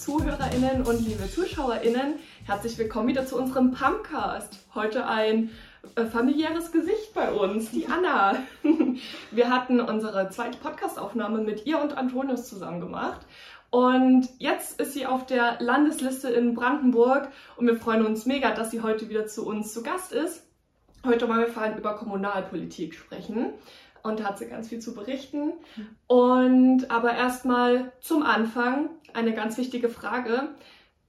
ZuhörerInnen und liebe ZuschauerInnen. Herzlich willkommen wieder zu unserem Pumpcast. Heute ein äh, familiäres Gesicht bei uns, die Anna. Wir hatten unsere zweite Podcastaufnahme mit ihr und Antonius zusammen gemacht. Und jetzt ist sie auf der Landesliste in Brandenburg und wir freuen uns mega, dass sie heute wieder zu uns zu Gast ist. Heute wollen wir vor allem über Kommunalpolitik sprechen und da hat sie ganz viel zu berichten. Und aber erstmal zum Anfang eine ganz wichtige Frage.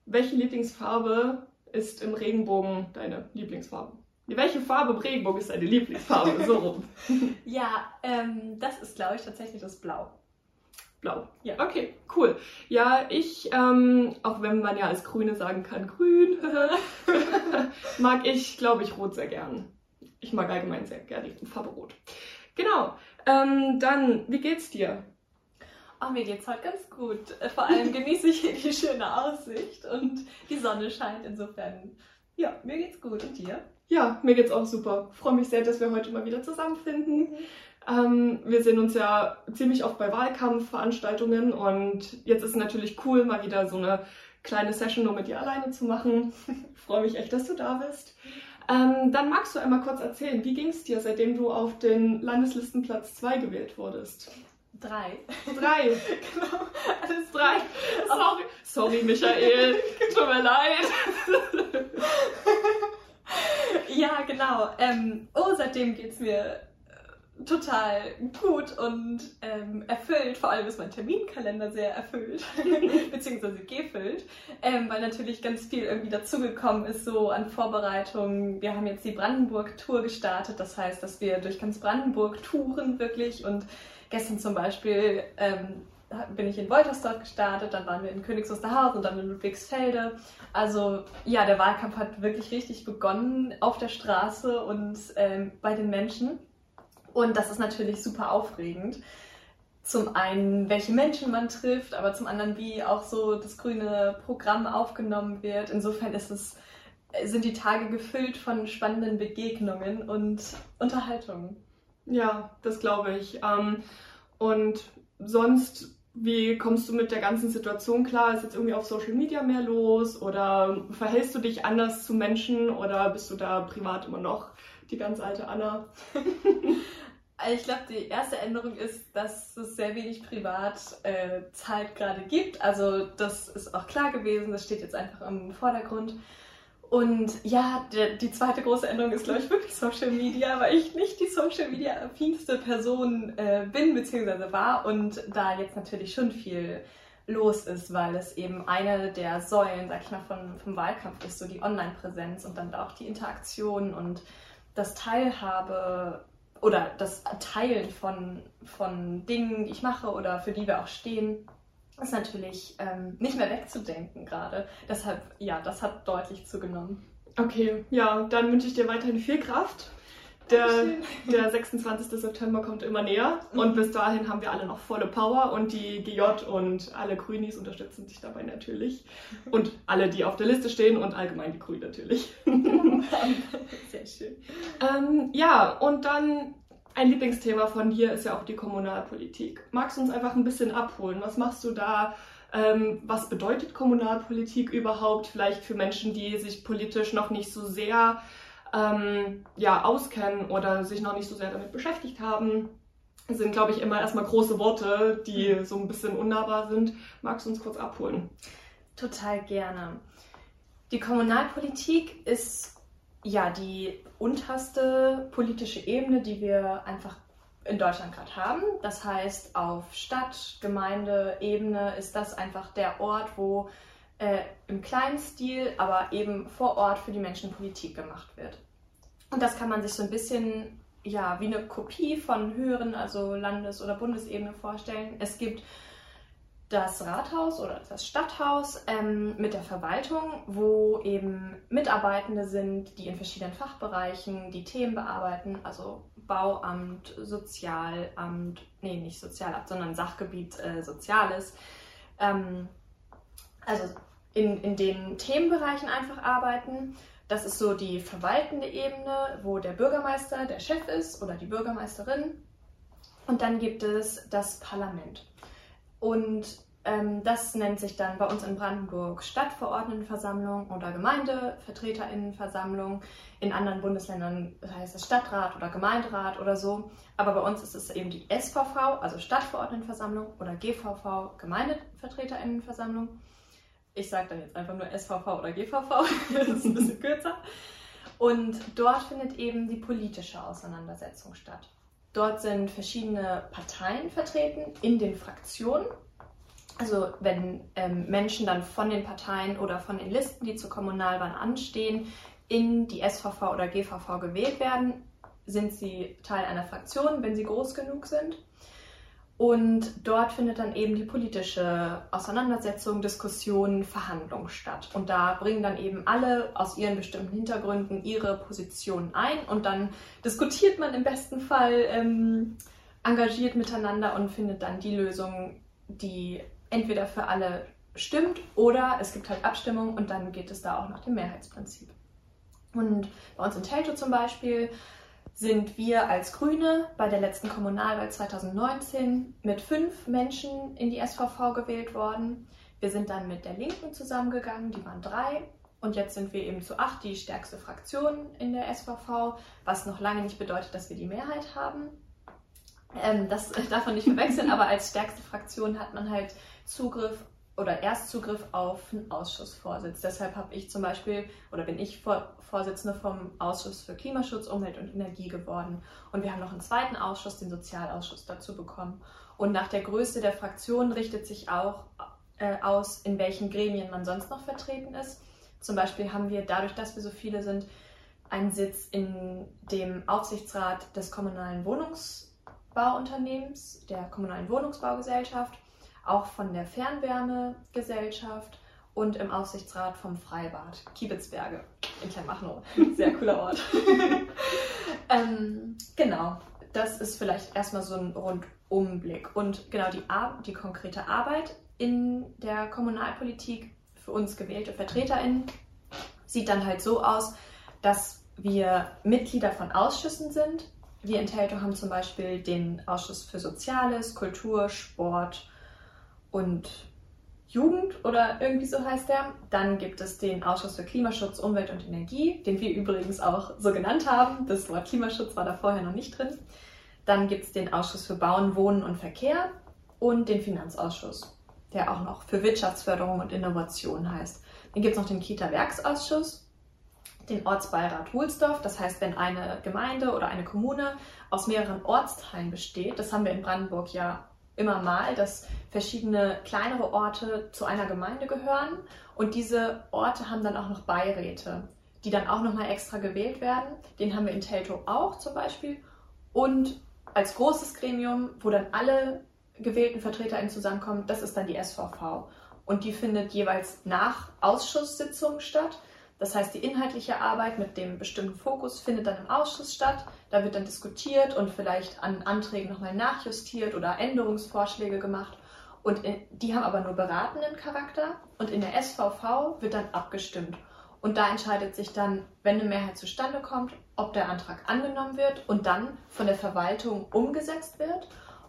Welche Lieblingsfarbe ist im Regenbogen deine Lieblingsfarbe? Welche Farbe im Regenbogen ist deine Lieblingsfarbe? So rum. ja, ähm, das ist, glaube ich, tatsächlich das Blau. Blau. Ja, okay, cool. Ja, ich, ähm, auch wenn man ja als Grüne sagen kann, grün, mag ich, glaube ich, Rot sehr gern. Ich mag allgemein sehr gerne die Farbe Rot. Genau. Ähm, dann, wie geht's dir? Oh, mir geht's heute ganz gut. Vor allem genieße ich hier die schöne Aussicht und die Sonne scheint. Insofern, ja, mir geht's gut. Und dir? Ja, mir geht's auch super. Freue mich sehr, dass wir heute mal wieder zusammenfinden. Mhm. Ähm, wir sehen uns ja ziemlich oft bei Wahlkampfveranstaltungen und jetzt ist es natürlich cool, mal wieder so eine kleine Session nur mit dir alleine zu machen. Freue mich echt, dass du da bist. Ähm, dann magst du einmal kurz erzählen, wie ging es dir, seitdem du auf den Landeslistenplatz 2 gewählt wurdest? Drei. Drei. genau. Alles drei. Sorry, sorry Michael. Tut mir leid. ja, genau. Ähm, oh, seitdem geht es mir total gut und ähm, erfüllt. Vor allem ist mein Terminkalender sehr erfüllt, beziehungsweise gefüllt, ähm, weil natürlich ganz viel irgendwie dazugekommen ist, so an Vorbereitungen. Wir haben jetzt die Brandenburg-Tour gestartet, das heißt, dass wir durch ganz Brandenburg touren wirklich und gestern zum Beispiel ähm, bin ich in Woltersdorf gestartet, dann waren wir in Königs Wusterhausen und dann in Ludwigsfelde. Also ja, der Wahlkampf hat wirklich richtig begonnen auf der Straße und ähm, bei den Menschen. Und das ist natürlich super aufregend. Zum einen, welche Menschen man trifft, aber zum anderen, wie auch so das grüne Programm aufgenommen wird. Insofern ist es, sind die Tage gefüllt von spannenden Begegnungen und Unterhaltungen. Ja, das glaube ich. Ähm, und sonst, wie kommst du mit der ganzen Situation klar? Ist jetzt irgendwie auf Social Media mehr los oder verhältst du dich anders zu Menschen oder bist du da privat immer noch die ganz alte Anna? Also ich glaube, die erste Änderung ist, dass es sehr wenig Privatzeit äh, gerade gibt. Also das ist auch klar gewesen, das steht jetzt einfach im Vordergrund. Und ja, der, die zweite große Änderung ist, glaube ich, wirklich Social Media, weil ich nicht die Social Media affinste Person äh, bin bzw. war und da jetzt natürlich schon viel los ist, weil es eben eine der Säulen, sag ich mal, von, vom Wahlkampf ist, so die Online-Präsenz und dann auch die Interaktion und das Teilhabe oder das Teilen von, von Dingen, die ich mache oder für die wir auch stehen, ist natürlich ähm, nicht mehr wegzudenken gerade. Deshalb, ja, das hat deutlich zugenommen. Okay, ja, dann wünsche ich dir weiterhin viel Kraft der, der 26. September kommt immer näher und bis dahin haben wir alle noch volle Power und die GJ und alle Grünis unterstützen sich dabei natürlich. Und alle, die auf der Liste stehen und allgemein die Grünen natürlich. Sehr schön. Ähm, ja, und dann ein Lieblingsthema von dir ist ja auch die Kommunalpolitik. Magst du uns einfach ein bisschen abholen? Was machst du da? Ähm, was bedeutet Kommunalpolitik überhaupt? Vielleicht für Menschen, die sich politisch noch nicht so sehr ähm, ja, auskennen oder sich noch nicht so sehr damit beschäftigt haben. Sind, glaube ich, immer erstmal große Worte, die mhm. so ein bisschen unnahbar sind. Magst du uns kurz abholen? Total gerne. Die Kommunalpolitik ist ja die unterste politische Ebene, die wir einfach in Deutschland gerade haben. Das heißt, auf Stadt, Gemeinde, Ebene ist das einfach der Ort, wo äh, im kleinen Stil, aber eben vor Ort für die Menschen Politik gemacht wird. Und das kann man sich so ein bisschen ja, wie eine Kopie von höheren, also Landes- oder Bundesebene vorstellen. Es gibt das Rathaus oder das Stadthaus ähm, mit der Verwaltung, wo eben Mitarbeitende sind, die in verschiedenen Fachbereichen die Themen bearbeiten, also Bauamt, Sozialamt, nee, nicht Sozialamt, sondern Sachgebiet äh, Soziales. Ähm, also in, in den Themenbereichen einfach arbeiten. Das ist so die verwaltende Ebene, wo der Bürgermeister der Chef ist oder die Bürgermeisterin. Und dann gibt es das Parlament. Und Ähm, das nennt sich dann bei uns in Brandenburg Stadtverordnetenversammlung oder Gemeindevertreterinnenversammlung. In anderen Bundesländern heißt es Stadtrat oder Gemeinderat oder so. Aber bei uns ist es eben die SVV, also Stadtverordnetenversammlung oder GVV, Gemeindevertreterinnenversammlung. Ich sage dann jetzt einfach nur SVV oder GVV, das ist ein bisschen kürzer. Und dort findet eben die politische Auseinandersetzung statt. Dort sind verschiedene Parteien vertreten in den Fraktionen. Also wenn ähm, Menschen dann von den Parteien oder von den Listen, die zur Kommunalwahl anstehen, in die SVV oder GVV gewählt werden, sind sie Teil einer Fraktion, wenn sie groß genug sind. Und dort findet dann eben die politische Auseinandersetzung, Diskussion, Verhandlung statt. Und da bringen dann eben alle aus ihren bestimmten Hintergründen ihre Positionen ein und dann diskutiert man im besten Fall ähm, engagiert miteinander und findet dann die Lösung, die entweder für alle stimmt oder es gibt halt Abstimmung und dann geht es da auch nach dem Mehrheitsprinzip. Und bei uns in Telto zum Beispiel sind wir als Grüne bei der letzten Kommunalwahl 2019 mit fünf Menschen in die SVV gewählt worden. Wir sind dann mit der Linken zusammengegangen, die waren drei. Und jetzt sind wir eben zu acht die stärkste Fraktion in der SVV, was noch lange nicht bedeutet, dass wir die Mehrheit haben. Ähm, das darf man nicht verwechseln, aber als stärkste Fraktion hat man halt Zugriff oder Erstzugriff auf einen Ausschussvorsitz. Deshalb habe ich zum Beispiel oder bin ich Vorsitzende vom Ausschuss für Klimaschutz, Umwelt und Energie geworden. Und wir haben noch einen zweiten Ausschuss, den Sozialausschuss, dazu bekommen. Und nach der Größe der Fraktion richtet sich auch äh, aus, in welchen Gremien man sonst noch vertreten ist. Zum Beispiel haben wir dadurch, dass wir so viele sind, einen Sitz in dem Aufsichtsrat des kommunalen Wohnungsbauunternehmens, der kommunalen Wohnungsbaugesellschaft auch von der Fernwärmegesellschaft und im Aufsichtsrat vom Freibad Kiebitzberge in Kleinmachnow. Sehr cooler Ort. ähm, genau, das ist vielleicht erstmal so ein Rundumblick. Und genau die, Ar die konkrete Arbeit in der Kommunalpolitik für uns gewählte VertreterInnen sieht dann halt so aus, dass wir Mitglieder von Ausschüssen sind. Wir in Teltow haben zum Beispiel den Ausschuss für Soziales, Kultur, Sport und Jugend oder irgendwie so heißt der. Dann gibt es den Ausschuss für Klimaschutz, Umwelt und Energie, den wir übrigens auch so genannt haben. Das Wort Klimaschutz war da vorher noch nicht drin. Dann gibt es den Ausschuss für Bauen, Wohnen und Verkehr und den Finanzausschuss, der auch noch für Wirtschaftsförderung und Innovation heißt. Dann gibt es noch den Kita-Werksausschuss, den Ortsbeirat Wulsdorf. Das heißt, wenn eine Gemeinde oder eine Kommune aus mehreren Ortsteilen besteht, das haben wir in Brandenburg ja immer mal, dass verschiedene kleinere Orte zu einer Gemeinde gehören und diese Orte haben dann auch noch Beiräte, die dann auch nochmal extra gewählt werden. Den haben wir in Teltow auch zum Beispiel. Und als großes Gremium, wo dann alle gewählten VertreterInnen zusammenkommen, das ist dann die SVV. Und die findet jeweils nach Ausschusssitzungen statt. Das heißt, die inhaltliche Arbeit mit dem bestimmten Fokus findet dann im Ausschuss statt. Da wird dann diskutiert und vielleicht an Anträgen nochmal nachjustiert oder Änderungsvorschläge gemacht. Und die haben aber nur beratenden Charakter. Und in der SVV wird dann abgestimmt. Und da entscheidet sich dann, wenn eine Mehrheit zustande kommt, ob der Antrag angenommen wird und dann von der Verwaltung umgesetzt wird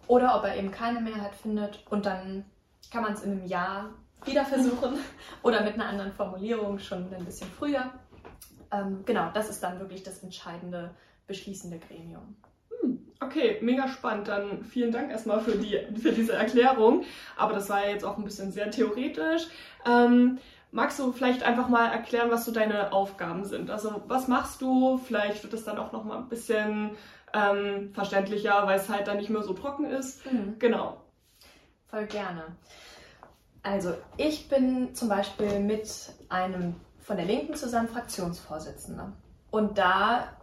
oder ob er eben keine Mehrheit findet und dann kann man es in einem Jahr wieder versuchen oder mit einer anderen Formulierung schon ein bisschen früher. Ähm, genau, das ist dann wirklich das entscheidende beschließende Gremium. Hm, okay, mega spannend. Dann vielen Dank erstmal für, die, für diese Erklärung. Aber das war ja jetzt auch ein bisschen sehr theoretisch. Ähm, magst du vielleicht einfach mal erklären, was so deine Aufgaben sind? Also was machst du? Vielleicht wird es dann auch noch mal ein bisschen ähm, verständlicher, weil es halt dann nicht mehr so trocken ist. Mhm. Genau. Voll gerne. Also ich bin zum Beispiel mit einem von der Linken zusammen Fraktionsvorsitzender. Und da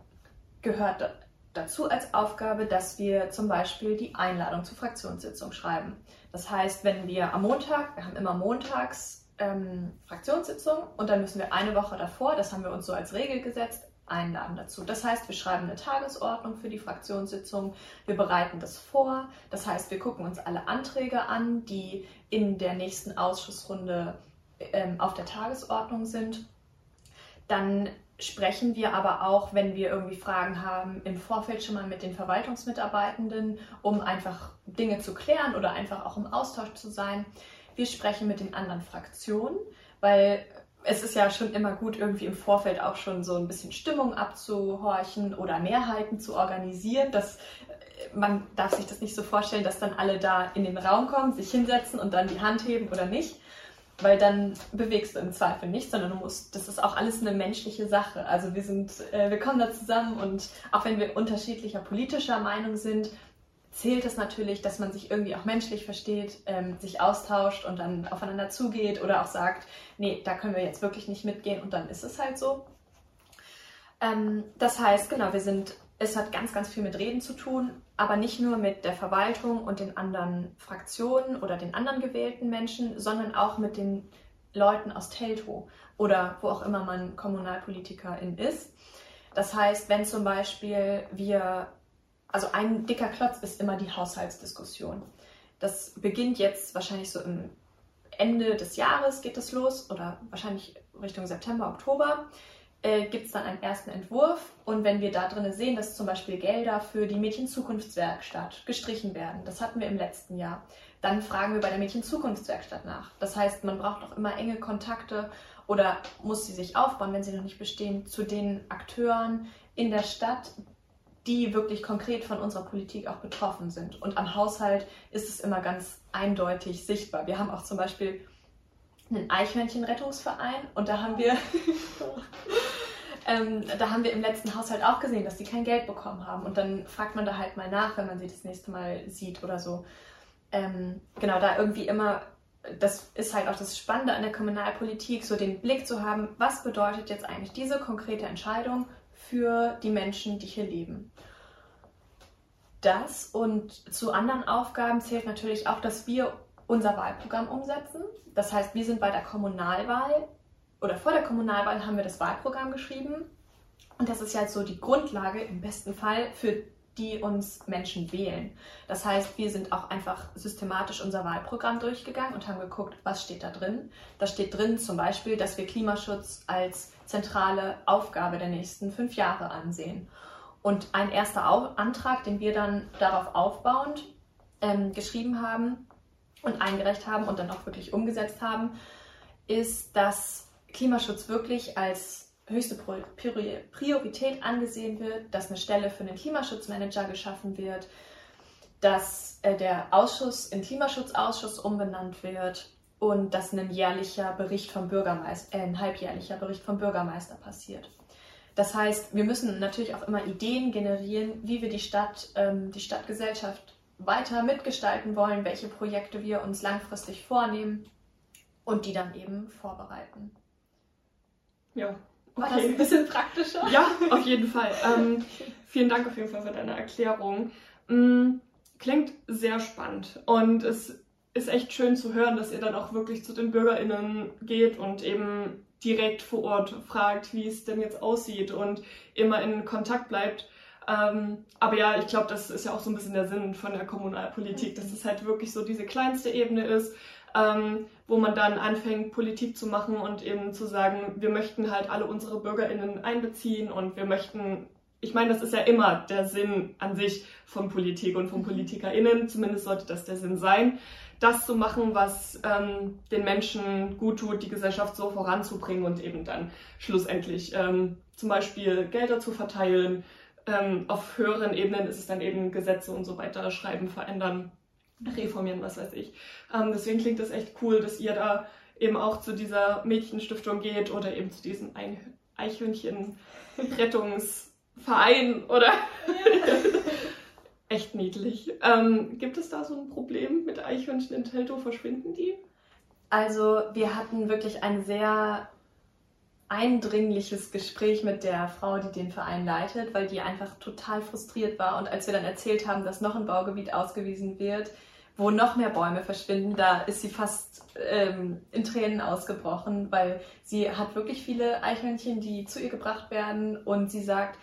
gehört dazu als Aufgabe, dass wir zum Beispiel die Einladung zur Fraktionssitzung schreiben. Das heißt, wenn wir am Montag, wir haben immer montags ähm, Fraktionssitzung und dann müssen wir eine Woche davor, das haben wir uns so als Regel gesetzt, einladen dazu. Das heißt, wir schreiben eine Tagesordnung für die Fraktionssitzung, wir bereiten das vor, das heißt, wir gucken uns alle Anträge an, die in der nächsten Ausschussrunde ähm, auf der Tagesordnung sind. Dann sprechen wir aber auch, wenn wir irgendwie Fragen haben, im Vorfeld schon mal mit den Verwaltungsmitarbeitenden, um einfach Dinge zu klären oder einfach auch im Austausch zu sein. wir sprechen mit den anderen Fraktionen, weil es ist ja schon immer gut, irgendwie im Vorfeld auch schon so ein bisschen Stimmung abzuhorchen oder Mehrheiten zu organisieren. Das, äh, man darf sich das nicht so vorstellen, dass dann alle da in den Raum kommen, sich hinsetzen und dann die Hand heben oder nicht. Weil dann bewegst du im Zweifel nicht, sondern du musst, das ist auch alles eine menschliche Sache. Also wir sind, äh, wir kommen da zusammen und auch wenn wir unterschiedlicher politischer Meinung sind, zählt es natürlich, dass man sich irgendwie auch menschlich versteht, ähm, sich austauscht und dann aufeinander zugeht oder auch sagt, nee, da können wir jetzt wirklich nicht mitgehen und dann ist es halt so. Ähm, das heißt, genau, wir sind, es hat ganz, ganz viel mit Reden zu tun, aber nicht nur mit der Verwaltung und den anderen Fraktionen oder den anderen gewählten Menschen, sondern auch mit den Leuten aus Teltow oder wo auch immer man Kommunalpolitikerin ist. Das heißt, wenn zum Beispiel wir also ein dicker Klotz ist immer die Haushaltsdiskussion. Das beginnt jetzt wahrscheinlich so im Ende des Jahres geht es los oder wahrscheinlich Richtung September, Oktober äh, gibt es dann einen ersten Entwurf und wenn wir da drin sehen, dass zum Beispiel Gelder für die Mädchenzukunftswerkstatt gestrichen werden, das hatten wir im letzten Jahr, dann fragen wir bei der Mädchenzukunftswerkstatt nach. Das heißt, man braucht auch immer enge Kontakte oder muss sie sich aufbauen, wenn sie noch nicht bestehen, zu den Akteuren in der Stadt, die wirklich konkret von unserer Politik auch betroffen sind. Und am Haushalt ist es immer ganz eindeutig sichtbar. Wir haben auch zum Beispiel einen Eichhörnchenrettungsverein und da haben wir, ähm, da haben wir im letzten Haushalt auch gesehen, dass die kein Geld bekommen haben. Und dann fragt man da halt mal nach, wenn man sie das nächste Mal sieht oder so. Ähm, genau, da irgendwie immer, das ist halt auch das Spannende an der Kommunalpolitik, so den Blick zu haben, was bedeutet jetzt eigentlich diese konkrete Entscheidung für die Menschen, die hier leben. Das und zu anderen Aufgaben zählt natürlich auch, dass wir unser Wahlprogramm umsetzen. Das heißt, wir sind bei der Kommunalwahl oder vor der Kommunalwahl haben wir das Wahlprogramm geschrieben. Und das ist ja so die Grundlage im besten Fall für die uns Menschen wählen. Das heißt, wir sind auch einfach systematisch unser Wahlprogramm durchgegangen und haben geguckt, was steht da drin. Da steht drin zum Beispiel, dass wir Klimaschutz als zentrale Aufgabe der nächsten fünf Jahre ansehen. Und ein erster Antrag, den wir dann darauf aufbauend ähm, geschrieben haben und eingereicht haben und dann auch wirklich umgesetzt haben, ist, dass Klimaschutz wirklich als höchste Priorität angesehen wird, dass eine Stelle für einen Klimaschutzmanager geschaffen wird, dass äh, der Ausschuss in Klimaschutzausschuss umbenannt wird und dass ein jährlicher Bericht vom Bürgermeister, äh, ein halbjährlicher Bericht vom Bürgermeister passiert. Das heißt, wir müssen natürlich auch immer Ideen generieren, wie wir die Stadt, ähm, die Stadtgesellschaft weiter mitgestalten wollen, welche Projekte wir uns langfristig vornehmen und die dann eben vorbereiten. Ja. War das ein bisschen praktischer? Ja, auf jeden Fall. Ähm, vielen Dank auf jeden Fall für deine Erklärung. Mhm, klingt sehr spannend und es ist echt schön zu hören, dass ihr dann auch wirklich zu den BürgerInnen geht und eben direkt vor Ort fragt, wie es denn jetzt aussieht und immer in Kontakt bleibt. Ähm, aber ja, ich glaube, das ist ja auch so ein bisschen der Sinn von der Kommunalpolitik, dass es halt wirklich so diese kleinste Ebene ist, ähm, wo man dann anfängt, Politik zu machen und eben zu sagen, wir möchten halt alle unsere BürgerInnen einbeziehen und wir möchten ich meine, das ist ja immer der Sinn an sich von Politik und von mhm. PolitikerInnen, zumindest sollte das der Sinn sein, das zu machen, was ähm, den Menschen gut tut, die Gesellschaft so voranzubringen und eben dann schlussendlich ähm, zum Beispiel Gelder zu verteilen. Ähm, auf höheren Ebenen ist es dann eben Gesetze und so weiter schreiben, verändern, reformieren, was weiß ich. Ähm, deswegen klingt es echt cool, dass ihr da eben auch zu dieser Mädchenstiftung geht oder eben zu diesem Eichhörnchen-Rettungsverein oder. Ja. echt niedlich. Ähm, gibt es da so ein Problem mit Eichhörnchen in Teltow? Verschwinden die? Also wir hatten wirklich ein sehr eindringliches Gespräch mit der Frau, die den Verein leitet, weil die einfach total frustriert war. Und als wir dann erzählt haben, dass noch ein Baugebiet ausgewiesen wird, wo noch mehr Bäume verschwinden, da ist sie fast ähm, in Tränen ausgebrochen, weil sie hat wirklich viele Eichhörnchen, die zu ihr gebracht werden. Und sie sagt,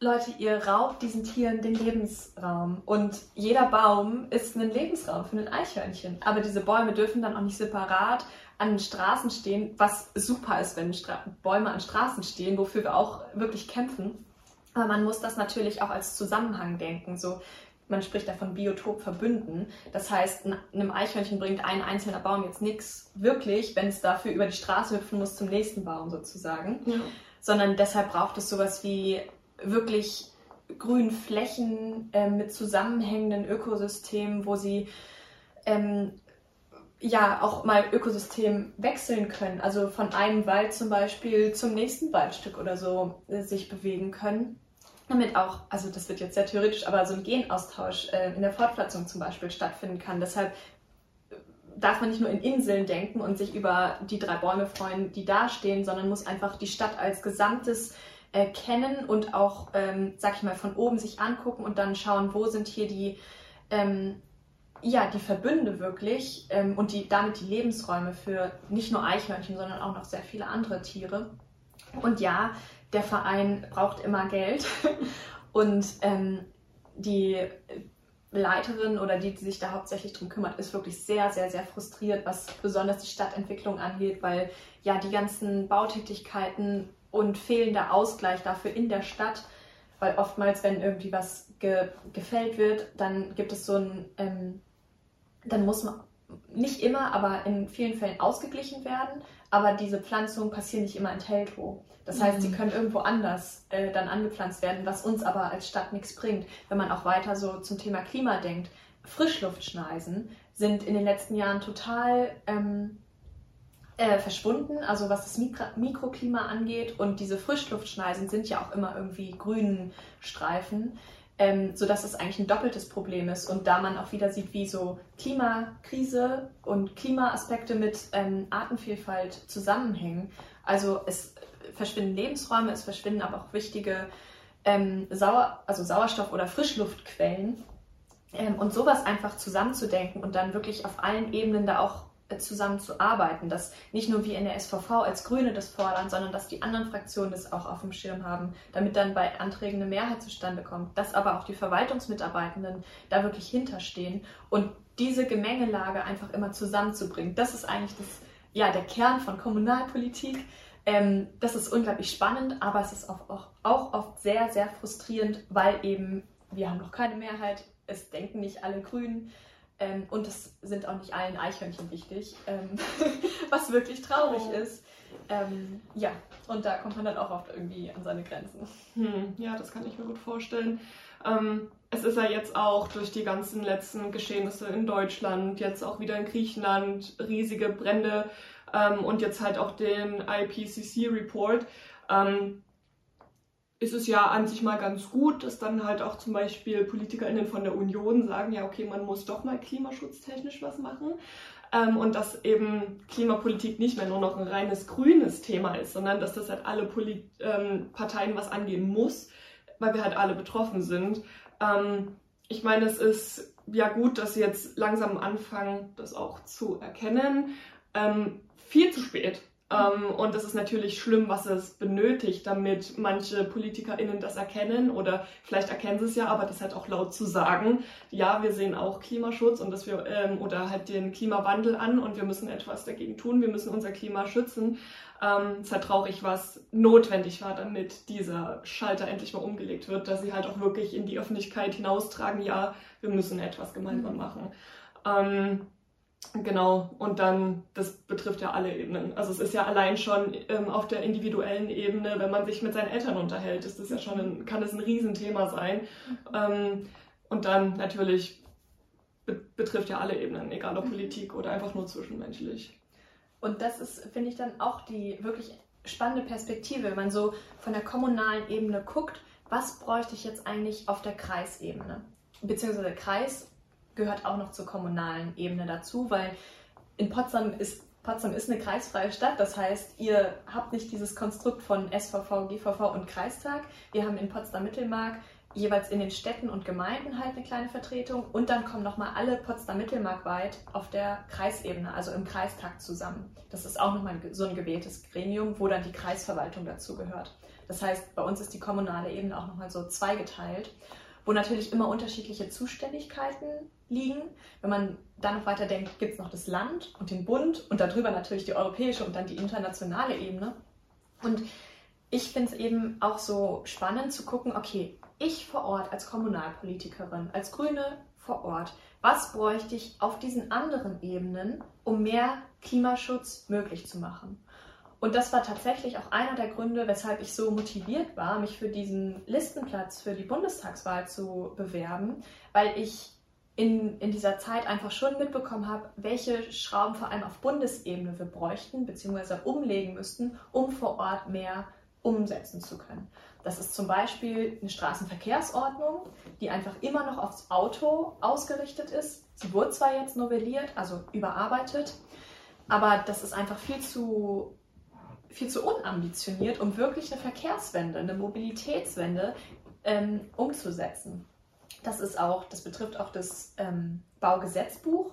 Leute, ihr raubt diesen Tieren den Lebensraum. Und jeder Baum ist ein Lebensraum für ein Eichhörnchen. Aber diese Bäume dürfen dann auch nicht separat an den Straßen stehen, was super ist, wenn Stra Bäume an Straßen stehen, wofür wir auch wirklich kämpfen. Aber man muss das natürlich auch als Zusammenhang denken. So, man spricht davon Biotop verbünden. Das heißt, einem Eichhörnchen bringt ein einzelner Baum jetzt nichts wirklich, wenn es dafür über die Straße hüpfen muss zum nächsten Baum sozusagen. Ja. Sondern deshalb braucht es sowas wie wirklich grünen Flächen äh, mit zusammenhängenden Ökosystemen, wo sie ähm, ja auch mal Ökosystem wechseln können. Also von einem Wald zum Beispiel zum nächsten Waldstück oder so äh, sich bewegen können damit auch, also das wird jetzt sehr theoretisch, aber so ein Genaustausch äh, in der Fortpflanzung zum Beispiel stattfinden kann. Deshalb äh, darf man nicht nur in Inseln denken und sich über die drei Bäume freuen, die da stehen, sondern muss einfach die Stadt als Gesamtes äh, kennen und auch, ähm, sag ich mal, von oben sich angucken und dann schauen, wo sind hier die, ähm, ja, die Verbünde wirklich ähm, und die, damit die Lebensräume für nicht nur Eichhörnchen, sondern auch noch sehr viele andere Tiere. Und ja, der Verein braucht immer Geld. Und ähm, die Leiterin oder die, die sich da hauptsächlich drum kümmert, ist wirklich sehr, sehr, sehr frustriert, was besonders die Stadtentwicklung angeht, weil ja die ganzen Bautätigkeiten und fehlender Ausgleich dafür in der Stadt, weil oftmals, wenn irgendwie was ge gefällt wird, dann gibt es so ein, ähm, dann muss man nicht immer, aber in vielen Fällen ausgeglichen werden, aber diese Pflanzungen passieren nicht immer in Teltow. Das heißt, mhm. sie können irgendwo anders äh, dann angepflanzt werden, was uns aber als Stadt nichts bringt. Wenn man auch weiter so zum Thema Klima denkt, Frischluftschneisen sind in den letzten Jahren total ähm, äh, verschwunden, also was das Mikro Mikroklima angeht. Und diese Frischluftschneisen sind ja auch immer irgendwie grünen Streifen, ähm, sodass es eigentlich ein doppeltes Problem ist. Und da man auch wieder sieht, wie so Klimakrise und Klimaaspekte mit ähm, Artenvielfalt zusammenhängen. Also es verschwinden Lebensräume, es verschwinden aber auch wichtige ähm, Sauer, also Sauerstoff- oder Frischluftquellen. Ähm, und sowas einfach zusammenzudenken und dann wirklich auf allen Ebenen da auch zusammenzuarbeiten, dass nicht nur wir in der SVV als Grüne das fordern, sondern dass die anderen Fraktionen das auch auf dem Schirm haben, damit dann bei Anträgen eine Mehrheit zustande kommt, dass aber auch die Verwaltungsmitarbeitenden da wirklich hinterstehen und diese Gemengelage einfach immer zusammenzubringen. Das ist eigentlich das, ja, der Kern von Kommunalpolitik, ähm, das ist unglaublich spannend, aber es ist auch, auch, auch oft sehr, sehr frustrierend, weil eben wir haben noch keine Mehrheit, es denken nicht alle Grünen. Ähm, und es sind auch nicht allen Eichhörnchen wichtig, ähm, was wirklich traurig oh. ist. Ähm, ja, und da kommt man dann auch oft irgendwie an seine Grenzen. Hm, ja, das kann ich mir gut vorstellen. Ähm, es ist ja jetzt auch durch die ganzen letzten Geschehnisse in Deutschland, jetzt auch wieder in Griechenland, riesige Brände ähm, und jetzt halt auch den IPCC-Report, ähm, ist es ja an sich mal ganz gut, dass dann halt auch zum Beispiel PolitikerInnen von der Union sagen, ja, okay, man muss doch mal klimaschutztechnisch was machen. Ähm, und dass eben Klimapolitik nicht mehr nur noch ein reines grünes Thema ist, sondern dass das halt alle Poli ähm, Parteien was angehen muss, weil wir halt alle betroffen sind. Ähm, ich meine, es ist ja gut, dass sie jetzt langsam anfangen, das auch zu erkennen. Ähm, viel zu spät. Ähm, und das ist natürlich schlimm, was es benötigt, damit manche PolitikerInnen das erkennen oder vielleicht erkennen sie es ja, aber das halt auch laut zu sagen. Ja, wir sehen auch Klimaschutz und dass wir ähm, oder halt den Klimawandel an und wir müssen etwas dagegen tun, wir müssen unser Klima schützen. Ähm, es ist halt traurig, was notwendig war, damit dieser Schalter endlich mal umgelegt wird, dass sie halt auch wirklich in die Öffentlichkeit hinaustragen, ja, wir müssen etwas gemeinsam mhm. machen. Ähm, Genau, und dann, das betrifft ja alle Ebenen. Also es ist ja allein schon ähm, auf der individuellen Ebene, wenn man sich mit seinen Eltern unterhält, ist das ja schon ein, kann das ein Riesenthema sein. Ähm, und dann natürlich be betrifft ja alle Ebenen, egal ob Politik oder einfach nur zwischenmenschlich. Und das ist, finde ich, dann auch die wirklich spannende Perspektive, wenn man so von der kommunalen Ebene guckt, was bräuchte ich jetzt eigentlich auf der Kreisebene? Beziehungsweise Kreis gehört auch noch zur kommunalen Ebene dazu, weil in Potsdam ist Potsdam ist eine kreisfreie Stadt, das heißt, ihr habt nicht dieses Konstrukt von SVV, GVV und Kreistag. Wir haben in Potsdam-Mittelmark jeweils in den Städten und Gemeinden halt eine kleine Vertretung und dann kommen nochmal alle Potsdam-Mittelmark weit auf der Kreisebene, also im Kreistag zusammen. Das ist auch nochmal so ein gewähltes Gremium, wo dann die Kreisverwaltung dazu gehört. Das heißt, bei uns ist die kommunale Ebene auch nochmal so zweigeteilt wo natürlich immer unterschiedliche Zuständigkeiten liegen. Wenn man dann noch weiter denkt, gibt es noch das Land und den Bund und darüber natürlich die europäische und dann die internationale Ebene. Und ich finde es eben auch so spannend zu gucken, okay, ich vor Ort als Kommunalpolitikerin, als Grüne vor Ort, was bräuchte ich auf diesen anderen Ebenen, um mehr Klimaschutz möglich zu machen? Und das war tatsächlich auch einer der Gründe, weshalb ich so motiviert war, mich für diesen Listenplatz für die Bundestagswahl zu bewerben, weil ich in, in dieser Zeit einfach schon mitbekommen habe, welche Schrauben vor allem auf Bundesebene wir bräuchten bzw. umlegen müssten, um vor Ort mehr umsetzen zu können. Das ist zum Beispiel eine Straßenverkehrsordnung, die einfach immer noch aufs Auto ausgerichtet ist. Sie wurde zwar jetzt novelliert, also überarbeitet, aber das ist einfach viel zu, viel zu unambitioniert, um wirklich eine Verkehrswende, eine Mobilitätswende ähm, umzusetzen. Das ist auch, das betrifft auch das ähm, Baugesetzbuch,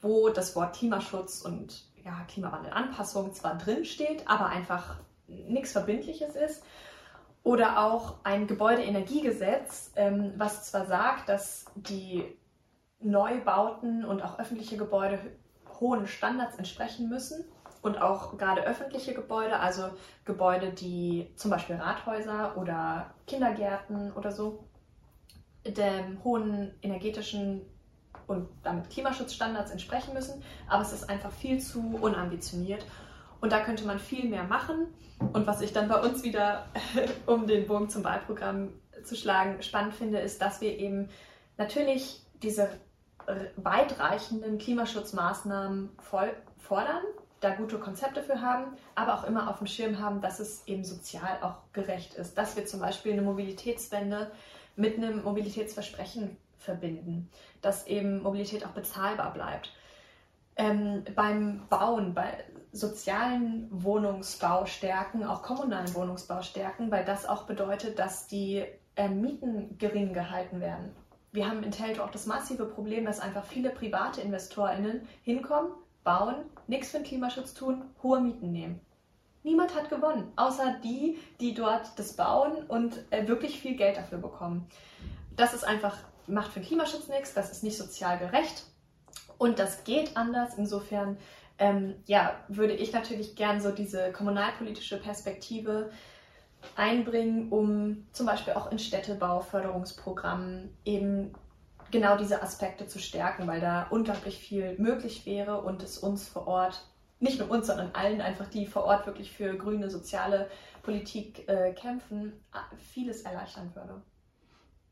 wo das Wort Klimaschutz und ja, Klimawandelanpassung zwar drin steht, aber einfach nichts Verbindliches ist. Oder auch ein Gebäudeenergiegesetz, ähm, was zwar sagt, dass die Neubauten und auch öffentliche Gebäude hohen Standards entsprechen müssen und auch gerade öffentliche Gebäude, also Gebäude, die zum Beispiel Rathäuser oder Kindergärten oder so, dem hohen energetischen und damit Klimaschutzstandards entsprechen müssen, aber es ist einfach viel zu unambitioniert. Und da könnte man viel mehr machen. Und was ich dann bei uns wieder, um den Bogen zum Wahlprogramm zu schlagen, spannend finde, ist, dass wir eben natürlich diese weitreichenden Klimaschutzmaßnahmen fordern, da gute Konzepte für haben, aber auch immer auf dem Schirm haben, dass es eben sozial auch gerecht ist, dass wir zum Beispiel eine Mobilitätswende mit einem Mobilitätsversprechen verbinden, dass eben Mobilität auch bezahlbar bleibt. Ähm, beim Bauen, bei sozialen Wohnungsbau stärken, auch kommunalen Wohnungsbau stärken, weil das auch bedeutet, dass die äh, Mieten gering gehalten werden. Wir haben in Telto auch das massive Problem, dass einfach viele private InvestorInnen hinkommen, bauen, nichts für den Klimaschutz tun, hohe Mieten nehmen. Niemand hat gewonnen, außer die, die dort das bauen und äh, wirklich viel Geld dafür bekommen. Das ist einfach, macht für den Klimaschutz nichts, das ist nicht sozial gerecht und das geht anders. Insofern ähm, ja, würde ich natürlich gern so diese kommunalpolitische Perspektive einbringen, um zum Beispiel auch in Städtebauförderungsprogrammen eben genau diese Aspekte zu stärken, weil da unglaublich viel möglich wäre und es uns vor Ort nicht nur uns, sondern allen einfach, die vor Ort wirklich für grüne soziale Politik äh, kämpfen, vieles erleichtern würde.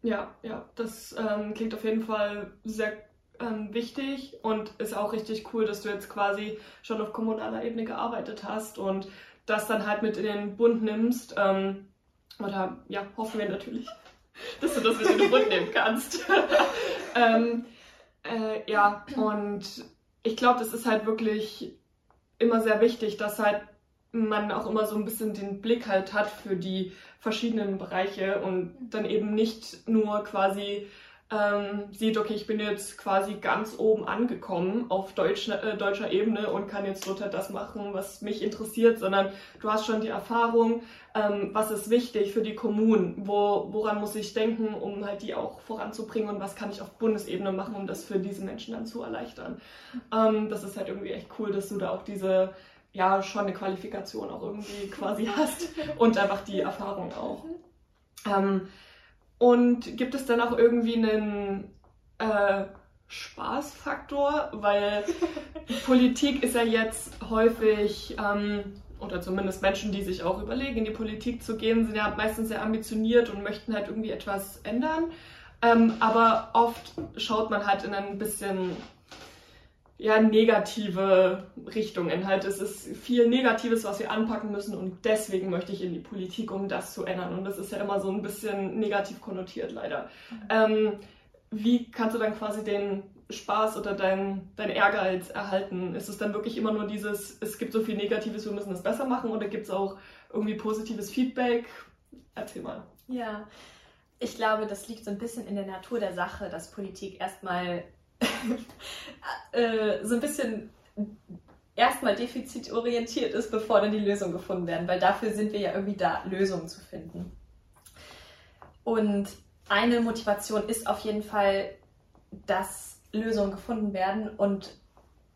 Ja, ja, das ähm, klingt auf jeden Fall sehr ähm, wichtig und ist auch richtig cool, dass du jetzt quasi schon auf kommunaler Ebene gearbeitet hast und das dann halt mit in den Bund nimmst. Ähm, oder ja, hoffen wir natürlich, dass du das mit in den Bund nehmen kannst. ähm, äh, ja, und ich glaube, das ist halt wirklich immer sehr wichtig, dass halt man auch immer so ein bisschen den Blick halt hat für die verschiedenen Bereiche und dann eben nicht nur quasi ähm, sieht, okay, ich bin jetzt quasi ganz oben angekommen auf Deutsch, äh, deutscher Ebene und kann jetzt dort halt das machen, was mich interessiert, sondern du hast schon die Erfahrung, ähm, was ist wichtig für die Kommunen, wo, woran muss ich denken, um halt die auch voranzubringen und was kann ich auf Bundesebene machen, um das für diese Menschen dann zu erleichtern. Ähm, das ist halt irgendwie echt cool, dass du da auch diese ja schon eine Qualifikation auch irgendwie quasi hast und einfach die Erfahrung auch. Ähm, und gibt es dann auch irgendwie einen äh, Spaßfaktor? Weil Politik ist ja jetzt häufig, ähm, oder zumindest Menschen, die sich auch überlegen, in die Politik zu gehen, sind ja meistens sehr ambitioniert und möchten halt irgendwie etwas ändern. Ähm, aber oft schaut man halt in ein bisschen ja, negative Richtungen. Halt, es ist viel Negatives, was wir anpacken müssen und deswegen möchte ich in die Politik, um das zu ändern. Und das ist ja immer so ein bisschen negativ konnotiert, leider. Ähm, wie kannst du dann quasi den Spaß oder dein, dein Ehrgeiz erhalten? Ist es dann wirklich immer nur dieses, es gibt so viel Negatives, wir müssen es besser machen oder gibt es auch irgendwie positives Feedback? Erzähl mal. Ja, ich glaube, das liegt so ein bisschen in der Natur der Sache, dass Politik erstmal äh, so ein bisschen erstmal defizitorientiert ist, bevor dann die Lösungen gefunden werden, weil dafür sind wir ja irgendwie da, Lösungen zu finden. Und eine Motivation ist auf jeden Fall, dass Lösungen gefunden werden und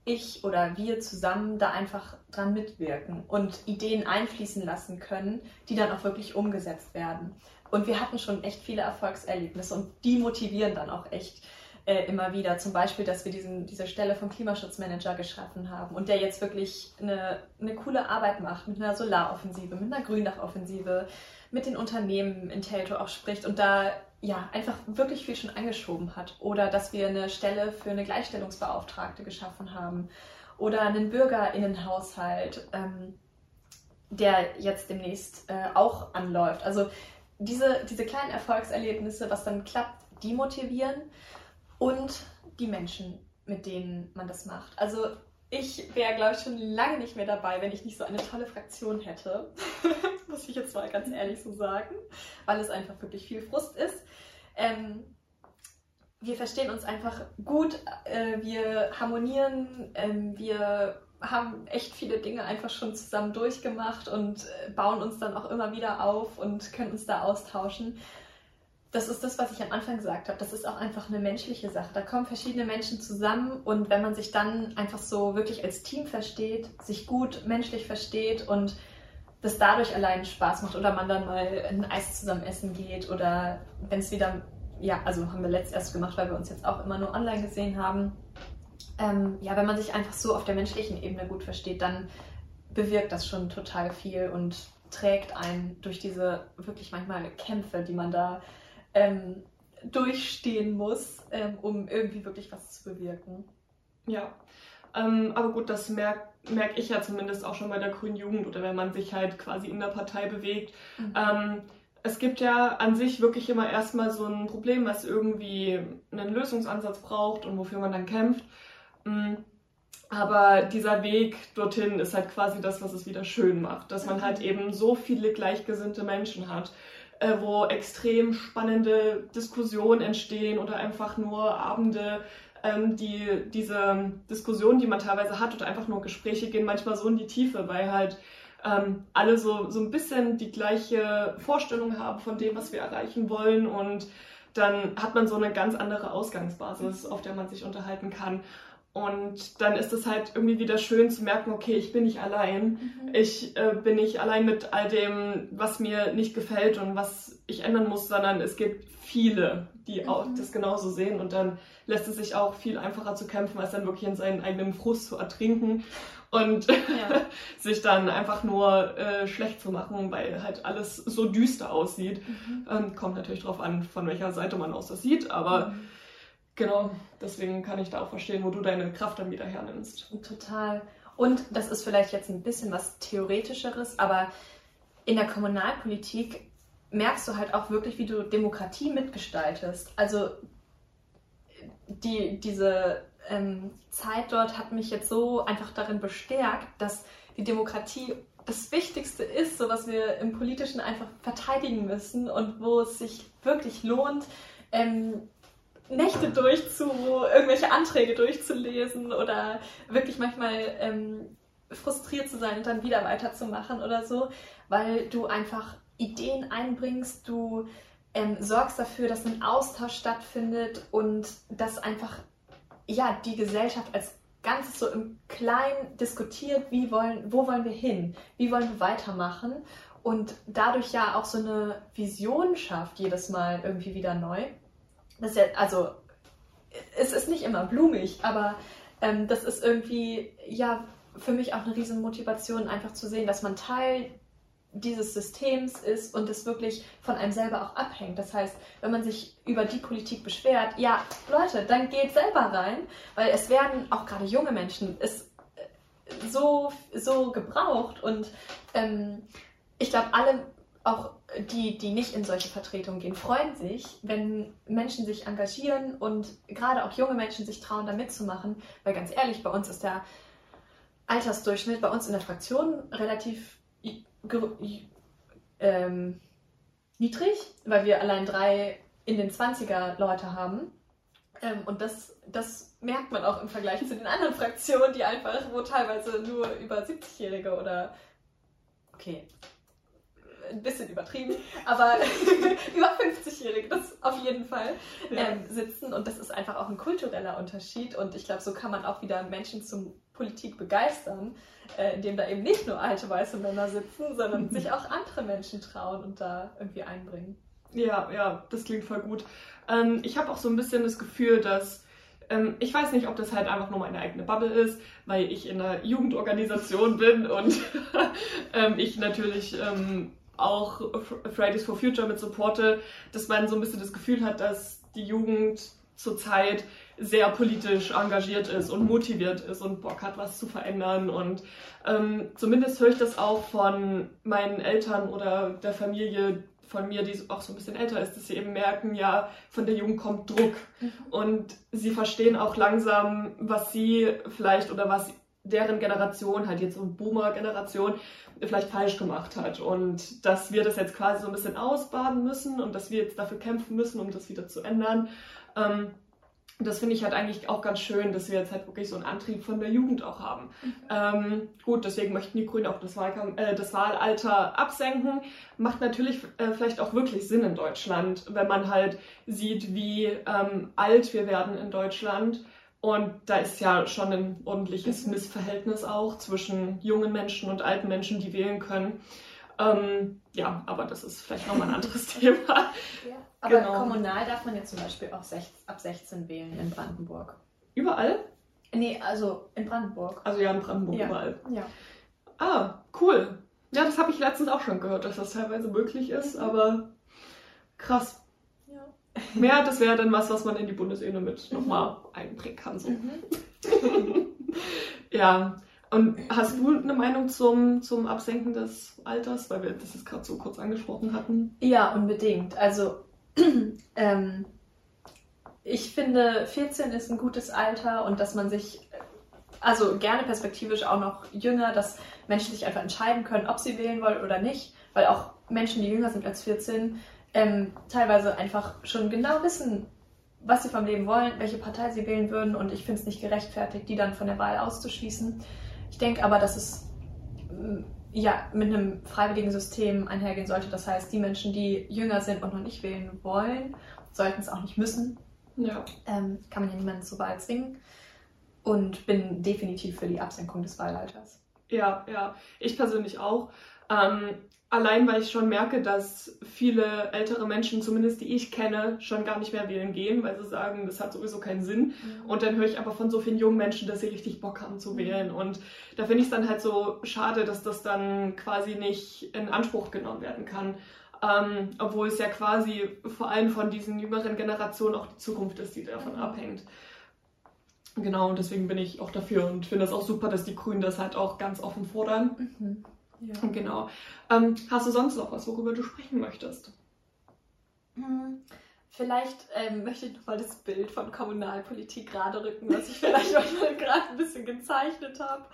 ich oder wir zusammen da einfach dran mitwirken und Ideen einfließen lassen können, die dann auch wirklich umgesetzt werden. Und wir hatten schon echt viele Erfolgserlebnisse und die motivieren dann auch echt äh, immer wieder. Zum Beispiel, dass wir diesen, diese Stelle vom Klimaschutzmanager geschaffen haben und der jetzt wirklich eine, eine coole Arbeit macht mit einer Solaroffensive, mit einer Gründachoffensive, mit den Unternehmen in Telto auch spricht und da ja, einfach wirklich viel schon angeschoben hat. Oder dass wir eine Stelle für eine Gleichstellungsbeauftragte geschaffen haben. Oder einen Bürgerinnenhaushalt, ähm, der jetzt demnächst äh, auch anläuft. Also diese, diese kleinen Erfolgserlebnisse, was dann klappt, die motivieren und die Menschen, mit denen man das macht. Also ich wäre, glaube ich, schon lange nicht mehr dabei, wenn ich nicht so eine tolle Fraktion hätte. Muss ich jetzt mal ganz ehrlich so sagen, weil es einfach wirklich viel Frust ist. Ähm, wir verstehen uns einfach gut, äh, wir harmonieren, ähm, wir haben echt viele Dinge einfach schon zusammen durchgemacht und äh, bauen uns dann auch immer wieder auf und können uns da austauschen das ist das, was ich am Anfang gesagt habe. Das ist auch einfach eine menschliche Sache. Da kommen verschiedene Menschen zusammen und wenn man sich dann einfach so wirklich als Team versteht, sich gut menschlich versteht und das dadurch allein Spaß macht oder man dann mal ein Eis zusammen essen geht oder wenn es wieder, ja, also haben wir letzt erst gemacht, weil wir uns jetzt auch immer nur online gesehen haben. Ähm, ja, wenn man sich einfach so auf der menschlichen Ebene gut versteht, dann bewirkt das schon total viel und trägt einen durch diese wirklich manchmal Kämpfe, die man da ähm, durchstehen muss, ähm, um irgendwie wirklich was zu bewirken. Ja, ähm, aber gut, das merke merk ich ja zumindest auch schon bei der Grünen Jugend oder wenn man sich halt quasi in der Partei bewegt. Mhm. Ähm, es gibt ja an sich wirklich immer erstmal so ein Problem, was irgendwie einen Lösungsansatz braucht und wofür man dann kämpft. Mhm. Aber dieser Weg dorthin ist halt quasi das, was es wieder schön macht, dass man halt mhm. eben so viele gleichgesinnte Menschen hat äh, wo extrem spannende Diskussionen entstehen oder einfach nur Abende, ähm, die diese Diskussionen, die man teilweise hat oder einfach nur Gespräche gehen manchmal so in die Tiefe, weil halt ähm, alle so, so ein bisschen die gleiche Vorstellung haben von dem, was wir erreichen wollen und dann hat man so eine ganz andere Ausgangsbasis, auf der man sich unterhalten kann. Und dann ist es halt irgendwie wieder schön zu merken, okay, ich bin nicht allein. Mhm. Ich äh, bin nicht allein mit all dem, was mir nicht gefällt und was ich ändern muss, sondern es gibt viele, die mhm. auch das genauso sehen. Und dann lässt es sich auch viel einfacher zu kämpfen, als dann wirklich in seinen eigenen Frust zu ertrinken und ja. sich dann einfach nur äh, schlecht zu machen, weil halt alles so düster aussieht. Mhm. Ähm, kommt natürlich darauf an, von welcher Seite man aus das sieht, aber mhm. Genau, deswegen kann ich da auch verstehen, wo du deine Kraft dann wieder hernimmst. Total. Und das ist vielleicht jetzt ein bisschen was Theoretischeres, aber in der Kommunalpolitik merkst du halt auch wirklich, wie du Demokratie mitgestaltest. Also die, diese ähm, Zeit dort hat mich jetzt so einfach darin bestärkt, dass die Demokratie das Wichtigste ist, so was wir im Politischen einfach verteidigen müssen und wo es sich wirklich lohnt, ähm, Nächte durchzu, irgendwelche Anträge durchzulesen oder wirklich manchmal ähm, frustriert zu sein und dann wieder weiterzumachen oder so, weil du einfach Ideen einbringst, du ähm, sorgst dafür, dass ein Austausch stattfindet und dass einfach ja die Gesellschaft als Ganzes so im Kleinen diskutiert, wie wollen, wo wollen wir hin, wie wollen wir weitermachen und dadurch ja auch so eine Vision schafft jedes Mal irgendwie wieder neu das ist ja, also, es ist nicht immer blumig, aber ähm, das ist irgendwie, ja, für mich auch eine riesen Motivation, einfach zu sehen, dass man Teil dieses Systems ist und es wirklich von einem selber auch abhängt. Das heißt, wenn man sich über die Politik beschwert, ja, Leute, dann geht selber rein, weil es werden auch gerade junge Menschen es äh, so, so gebraucht und ähm, ich glaube, alle auch die, die nicht in solche Vertretungen gehen, freuen sich, wenn Menschen sich engagieren und gerade auch junge Menschen sich trauen, da mitzumachen. Weil ganz ehrlich, bei uns ist der Altersdurchschnitt bei uns in der Fraktion relativ ähm, niedrig, weil wir allein drei in den 20er Leute haben. Ähm, und das, das merkt man auch im Vergleich zu den anderen Fraktionen, die einfach, wo teilweise nur über 70-Jährige oder okay, ein bisschen übertrieben, aber über 50-Jährige, das auf jeden Fall, ja. ähm, sitzen. Und das ist einfach auch ein kultureller Unterschied. Und ich glaube, so kann man auch wieder Menschen zum Politik begeistern, äh, indem da eben nicht nur alte weiße Männer sitzen, sondern sich auch andere Menschen trauen und da irgendwie einbringen. Ja, ja, das klingt voll gut. Ähm, ich habe auch so ein bisschen das Gefühl, dass ähm, ich weiß nicht, ob das halt einfach nur meine eigene Bubble ist, weil ich in einer Jugendorganisation bin und ähm, ich natürlich ähm, auch Fridays for Future mit supporte, dass man so ein bisschen das Gefühl hat, dass die Jugend zurzeit sehr politisch engagiert ist und motiviert ist und Bock hat, was zu verändern. Und ähm, zumindest höre ich das auch von meinen Eltern oder der Familie, von mir, die auch so ein bisschen älter ist, dass sie eben merken, ja, von der Jugend kommt Druck. Mhm. Und sie verstehen auch langsam, was sie vielleicht oder was deren Generation, halt jetzt so eine Boomer-Generation, vielleicht falsch gemacht hat. Und dass wir das jetzt quasi so ein bisschen ausbaden müssen und dass wir jetzt dafür kämpfen müssen, um das wieder zu ändern. Ähm, das finde ich halt eigentlich auch ganz schön, dass wir jetzt halt wirklich so einen Antrieb von der Jugend auch haben. Mhm. Ähm, gut, deswegen möchten die Grünen auch das, Wahlkampf, äh, das Wahlalter absenken. Macht natürlich äh, vielleicht auch wirklich Sinn in Deutschland, wenn man halt sieht, wie ähm, alt wir werden in Deutschland. Und da ist ja schon ein ordentliches. Missverhältnis auch zwischen jungen Menschen und alten Menschen, die wählen können. Ähm, ja, aber das ist vielleicht nochmal ein anderes Thema. Ja, aber genau. kommunal darf man jetzt zum Beispiel auch sech, ab 16 wählen in Brandenburg. Überall? Nee, also in Brandenburg. Also ja, in Brandenburg ja. überall. Ja. Ah, cool. Ja, das habe ich letztens auch schon gehört, dass das teilweise möglich ist, mhm. aber krass. Mehr, das wäre dann was, was man in die Bundesebene mit mhm. nochmal einbringen kann. So. Mhm. ja, und hast du eine Meinung zum, zum Absenken des Alters, weil wir das jetzt gerade so kurz angesprochen hatten? Ja, unbedingt. Also ähm, ich finde, 14 ist ein gutes Alter und dass man sich, also gerne perspektivisch auch noch jünger, dass Menschen sich einfach entscheiden können, ob sie wählen wollen oder nicht, weil auch Menschen, die jünger sind als 14, ähm, teilweise einfach schon genau wissen, was sie vom Leben wollen, welche Partei sie wählen würden und ich finde es nicht gerechtfertigt, die dann von der Wahl auszuschließen. Ich denke aber, dass es mm, ja, mit einem freiwilligen System einhergehen sollte. Das heißt, die Menschen, die jünger sind und noch nicht wählen wollen, sollten es auch nicht müssen. Ja. Ähm, kann man ja niemanden zur Wahl zwingen. Und bin definitiv für die Absenkung des Wahlalters. Ja, ja. Ich persönlich auch. Ähm, Allein weil ich schon merke, dass viele ältere Menschen, zumindest die ich kenne, schon gar nicht mehr wählen gehen, weil sie sagen, das hat sowieso keinen Sinn. Mhm. Und dann höre ich aber von so vielen jungen Menschen, dass sie richtig Bock haben zu mhm. wählen. Und da finde ich es dann halt so schade, dass das dann quasi nicht in Anspruch genommen werden kann. Ähm, obwohl es ja quasi vor allem von diesen jüngeren Generationen auch die Zukunft ist, die davon mhm. abhängt. Genau, und deswegen bin ich auch dafür und finde es auch super, dass die Grünen das halt auch ganz offen fordern. Mhm. Ja. Genau. Ähm, hast du sonst noch was, worüber du sprechen möchtest? Hm, vielleicht ähm, möchte ich noch mal das Bild von Kommunalpolitik gerade rücken, was ich vielleicht euch gerade ein bisschen gezeichnet habe.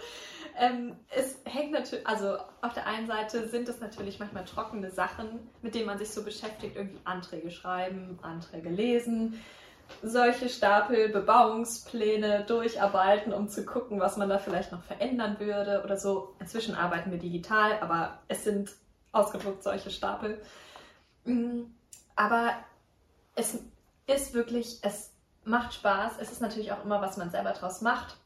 Ähm, es hängt natürlich, also auf der einen Seite sind es natürlich manchmal trockene Sachen, mit denen man sich so beschäftigt, irgendwie Anträge schreiben, Anträge lesen, solche Stapel Bebauungspläne durcharbeiten, um zu gucken, was man da vielleicht noch verändern würde oder so. Inzwischen arbeiten wir digital, aber es sind ausgedruckt solche Stapel. Mm, aber es ist wirklich, es macht Spaß. Es ist natürlich auch immer, was man selber draus macht.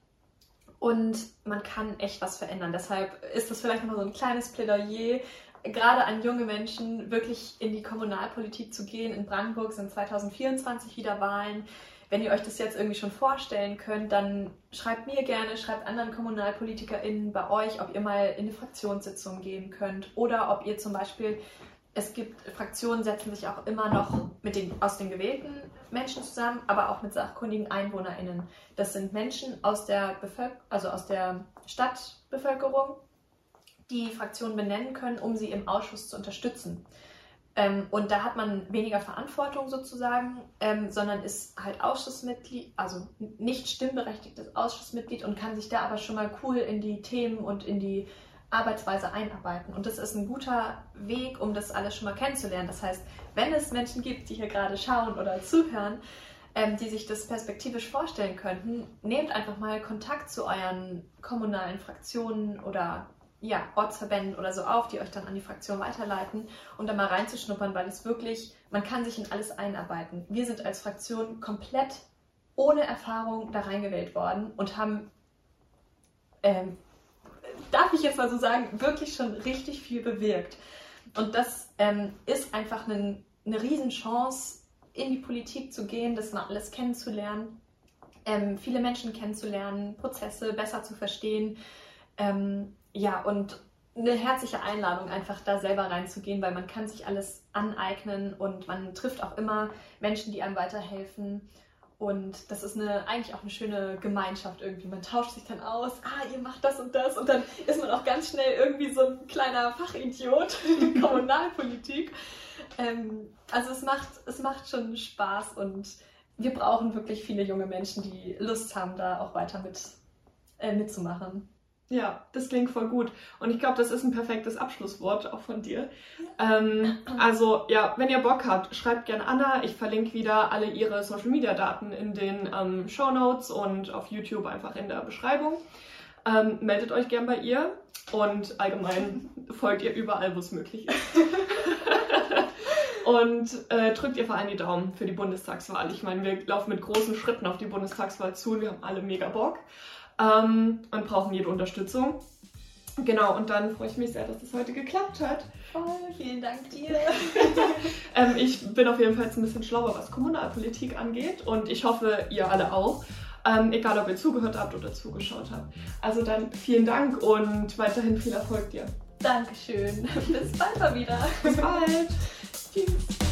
Und man kann echt was verändern. Deshalb ist das vielleicht noch so ein kleines Plädoyer gerade an junge Menschen wirklich in die Kommunalpolitik zu gehen. In Brandenburg sind 2024 wieder Wahlen. Wenn ihr euch das jetzt irgendwie schon vorstellen könnt, dann schreibt mir gerne, schreibt anderen KommunalpolitikerInnen bei euch, ob ihr mal in eine Fraktionssitzung gehen könnt oder ob ihr zum Beispiel, es gibt, Fraktionen setzen sich auch immer noch mit den, aus den gewählten Menschen zusammen, aber auch mit sachkundigen EinwohnerInnen. Das sind Menschen aus der, Bevölker also aus der Stadtbevölkerung, die Fraktionen benennen können, um sie im Ausschuss zu unterstützen. Ähm, und da hat man weniger Verantwortung sozusagen, ähm, sondern ist halt Ausschussmitglied, also nicht stimmberechtigtes Ausschussmitglied und kann sich da aber schon mal cool in die Themen und in die Arbeitsweise einarbeiten. Und das ist ein guter Weg, um das alles schon mal kennenzulernen. Das heißt, wenn es Menschen gibt, die hier gerade schauen oder zuhören, ähm, die sich das perspektivisch vorstellen könnten, nehmt einfach mal Kontakt zu euren kommunalen Fraktionen oder ja, Ortsverbänden oder so auf, die euch dann an die Fraktion weiterleiten und da mal reinzuschnuppern, weil es wirklich, man kann sich in alles einarbeiten. Wir sind als Fraktion komplett ohne Erfahrung da reingewählt worden und haben, ähm, darf ich jetzt mal so sagen, wirklich schon richtig viel bewirkt. Und das ähm, ist einfach eine, eine Riesenchance, in die Politik zu gehen, das mal alles kennenzulernen, ähm, viele Menschen kennenzulernen, Prozesse besser zu verstehen. Ähm, ja, und eine herzliche Einladung, einfach da selber reinzugehen, weil man kann sich alles aneignen und man trifft auch immer Menschen, die einem weiterhelfen. Und das ist eine, eigentlich auch eine schöne Gemeinschaft irgendwie. Man tauscht sich dann aus, ah, ihr macht das und das. Und dann ist man auch ganz schnell irgendwie so ein kleiner Fachidiot in Kommunalpolitik. Ähm, also es macht, es macht schon Spaß und wir brauchen wirklich viele junge Menschen, die Lust haben, da auch weiter mit, äh, mitzumachen. Ja, das klingt voll gut. Und ich glaube, das ist ein perfektes Abschlusswort auch von dir. Ähm, also ja, wenn ihr Bock habt, schreibt gerne Anna. Ich verlinke wieder alle ihre Social Media Daten in den ähm, Show Notes und auf YouTube einfach in der Beschreibung. Ähm, meldet euch gern bei ihr und allgemein folgt ihr überall, wo es möglich ist. und äh, drückt ihr vor allem die Daumen für die Bundestagswahl. Ich meine, wir laufen mit großen Schritten auf die Bundestagswahl zu und wir haben alle mega Bock ähm, und brauchen jede Unterstützung. Genau, und dann freue ich mich sehr, dass das heute geklappt hat. Voll, vielen Dank dir. ähm, ich bin auf jeden Fall jetzt ein bisschen schlauer, was Kommunalpolitik angeht und ich hoffe, ihr alle auch. Ähm, egal, ob ihr zugehört habt oder zugeschaut habt. Also dann vielen Dank und weiterhin viel Erfolg dir. Dankeschön. Bis bald mal wieder. Bis bald. Tschüss.